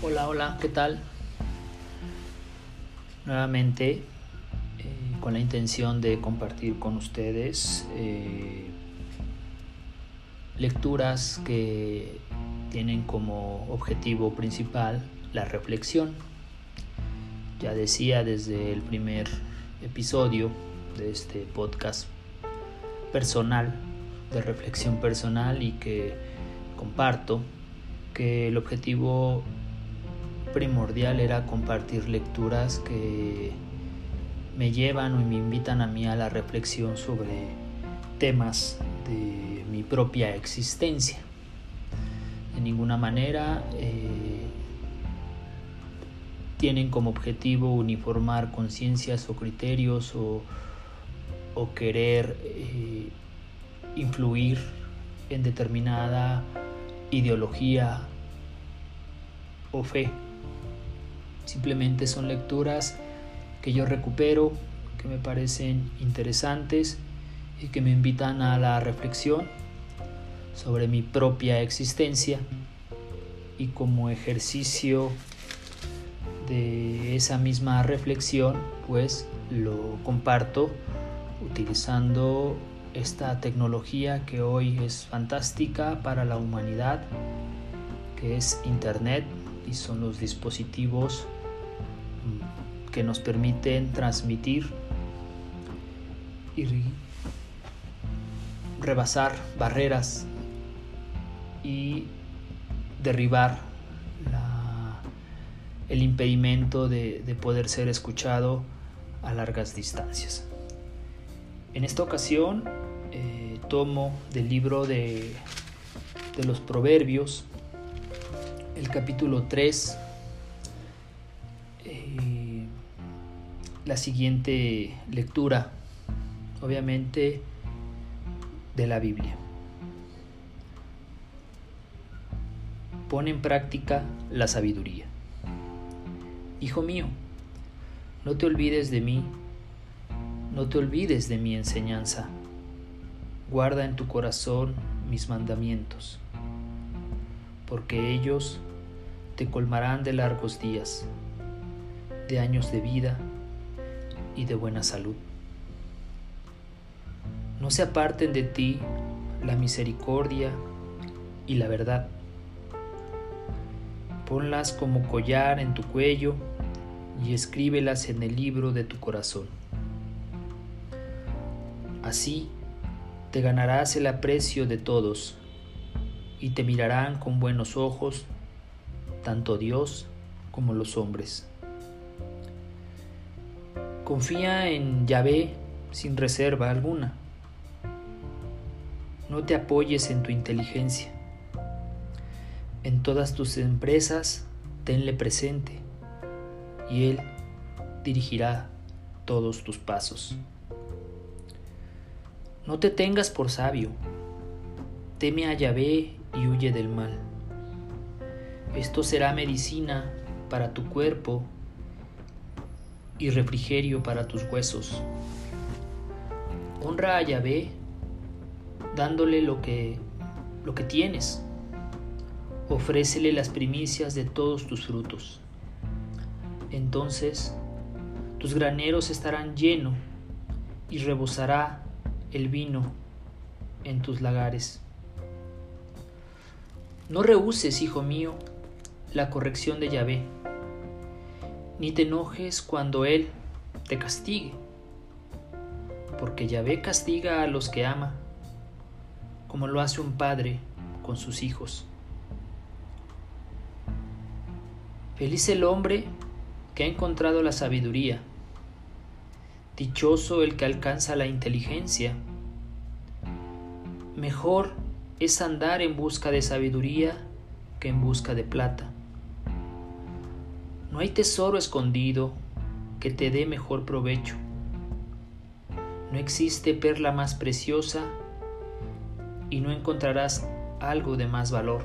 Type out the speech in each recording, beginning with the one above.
Hola, hola, ¿qué tal? Nuevamente, eh, con la intención de compartir con ustedes eh, lecturas que tienen como objetivo principal la reflexión. Ya decía desde el primer episodio de este podcast personal, de reflexión personal y que comparto, que el objetivo primordial era compartir lecturas que me llevan o me invitan a mí a la reflexión sobre temas de mi propia existencia. De ninguna manera eh, tienen como objetivo uniformar conciencias o criterios o, querer eh, influir en determinada ideología o fe. Simplemente son lecturas que yo recupero, que me parecen interesantes y que me invitan a la reflexión sobre mi propia existencia y como ejercicio de esa misma reflexión pues lo comparto utilizando esta tecnología que hoy es fantástica para la humanidad que es internet y son los dispositivos que nos permiten transmitir y rebasar barreras y derribar el impedimento de, poder ser escuchado a largas distancias. En esta ocasión eh, tomo del libro de, de los Proverbios el capítulo 3 la siguiente lectura, obviamente, de la Biblia. Pon en práctica la sabiduría. Hijo mío, no te olvides de mí, no te olvides de mi enseñanza. Guarda en tu corazón mis mandamientos, porque ellos te colmarán de largos días, de años de vida y de buena salud. No se aparten de ti la misericordia y la verdad. Ponlas como collar en tu cuello y escríbelas en el libro de tu corazón. Así te ganarás el aprecio de todos y te mirarán con buenos ojos tanto Dios como los hombres. Confía en Yahvé sin reserva alguna. No te apoyes en tu inteligencia. En todas tus empresas tenle presente y Él dirigirá todos tus pasos. No te tengas por sabio, teme a Yahvé y huye del mal. Esto será medicina para tu cuerpo y refrigerio para tus huesos. Honra a Yahvé dándole lo que, lo que tienes. Ofrécele las primicias de todos tus frutos. Entonces tus graneros estarán llenos y rebosará el vino en tus lagares. No rehuses, hijo mío, la corrección de Yahvé ni te enojes cuando Él te castigue, porque Yahvé castiga a los que ama, como lo hace un padre con sus hijos. Feliz el hombre que ha encontrado la sabiduría, dichoso el que alcanza la inteligencia. Mejor es andar en busca de sabiduría que en busca de plata no hay tesoro escondido que te dé mejor provecho. No existe perla más preciosa y no encontrarás algo de más valor.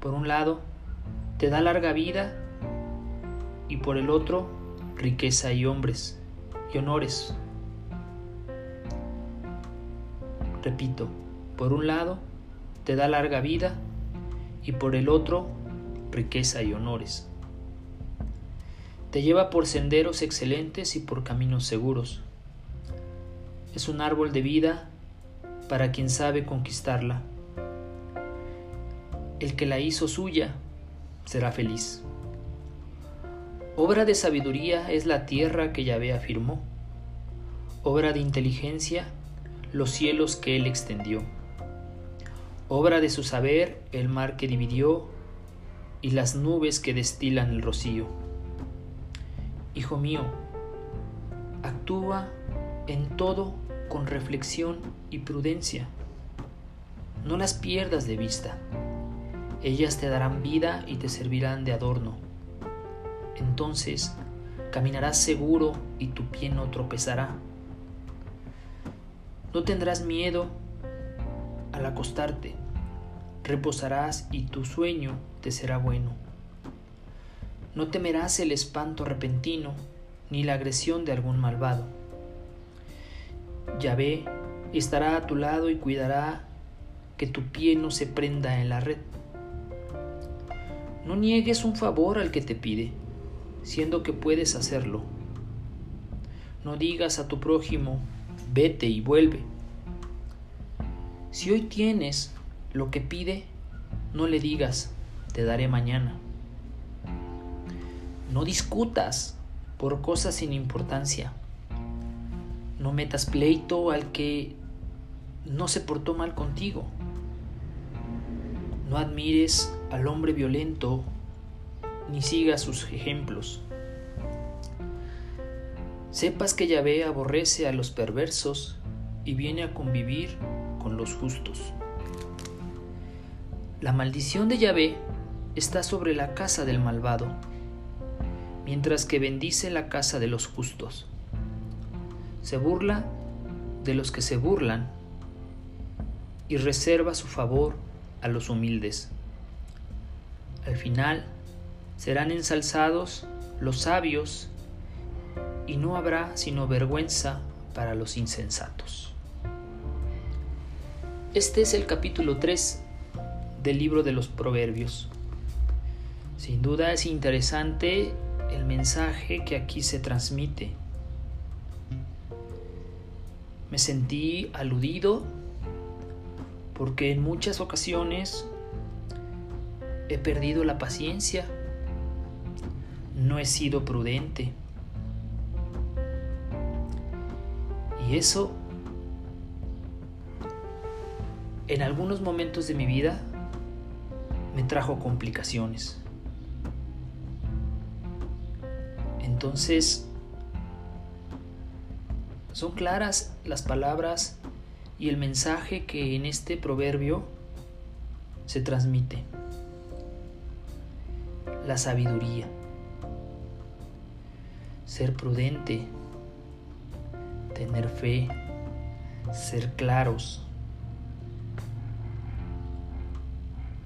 Por un lado, te da larga vida y por el otro, riqueza y hombres y honores. Repito, por un lado, te da larga vida y por el otro, riqueza y honores. Te lleva por senderos excelentes y por caminos seguros. Es un árbol de vida para quien sabe conquistarla. El que la hizo suya será feliz. Obra de sabiduría es la tierra que Yahvé afirmó. Obra de inteligencia, los cielos que él extendió. Obra de su saber, el mar que dividió y las nubes que destilan el rocío. Hijo mío, actúa en todo con reflexión y prudencia. No las pierdas de vista. Ellas te darán vida y te servirán de adorno. Entonces caminarás seguro y tu pie no tropezará. No tendrás miedo al acostarte. Reposarás y tu sueño te será bueno. No temerás el espanto repentino ni la agresión de algún malvado. Yahvé estará a tu lado y cuidará que tu pie no se prenda en la red. No niegues un favor al que te pide, siendo que puedes hacerlo. No digas a tu prójimo, vete y vuelve. Si hoy tienes lo que pide, no le digas, te daré mañana. No discutas por cosas sin importancia. No metas pleito al que no se portó mal contigo. No admires al hombre violento ni sigas sus ejemplos. Sepas que Yahvé aborrece a los perversos y viene a convivir con los justos. La maldición de Yahvé está sobre la casa del malvado mientras que bendice la casa de los justos. Se burla de los que se burlan y reserva su favor a los humildes. Al final serán ensalzados los sabios y no habrá sino vergüenza para los insensatos. Este es el capítulo 3 del libro de los Proverbios. Sin duda es interesante el mensaje que aquí se transmite. Me sentí aludido porque en muchas ocasiones he perdido la paciencia, no he sido prudente. Y eso, en algunos momentos de mi vida, me trajo complicaciones. Entonces, son claras las palabras y el mensaje que en este proverbio se transmite. La sabiduría. Ser prudente. Tener fe. Ser claros.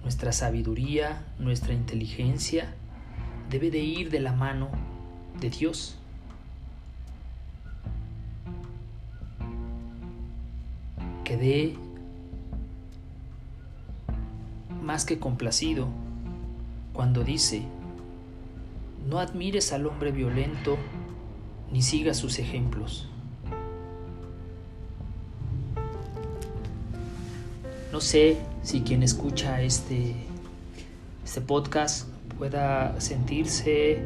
Nuestra sabiduría, nuestra inteligencia debe de ir de la mano de Dios. Quedé más que complacido cuando dice, no admires al hombre violento ni sigas sus ejemplos. No sé si quien escucha este, este podcast pueda sentirse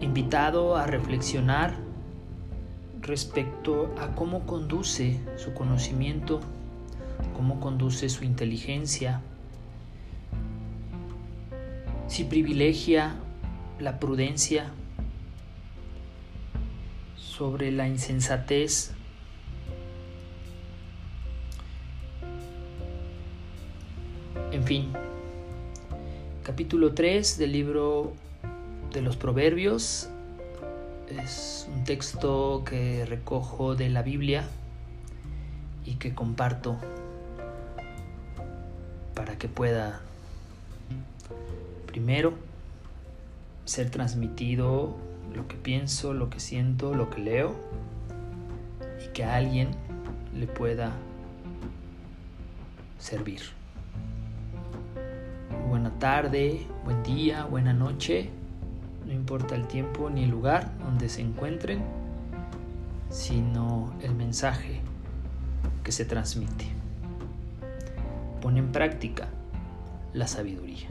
invitado a reflexionar respecto a cómo conduce su conocimiento, cómo conduce su inteligencia, si privilegia la prudencia sobre la insensatez, en fin, capítulo 3 del libro de los Proverbios. Es un texto que recojo de la Biblia y que comparto para que pueda primero ser transmitido lo que pienso, lo que siento, lo que leo y que a alguien le pueda servir. buena tarde, buen día, buena noche, no importa el tiempo ni el lugar donde se encuentren, sino el mensaje que se transmite. Pone en práctica la sabiduría.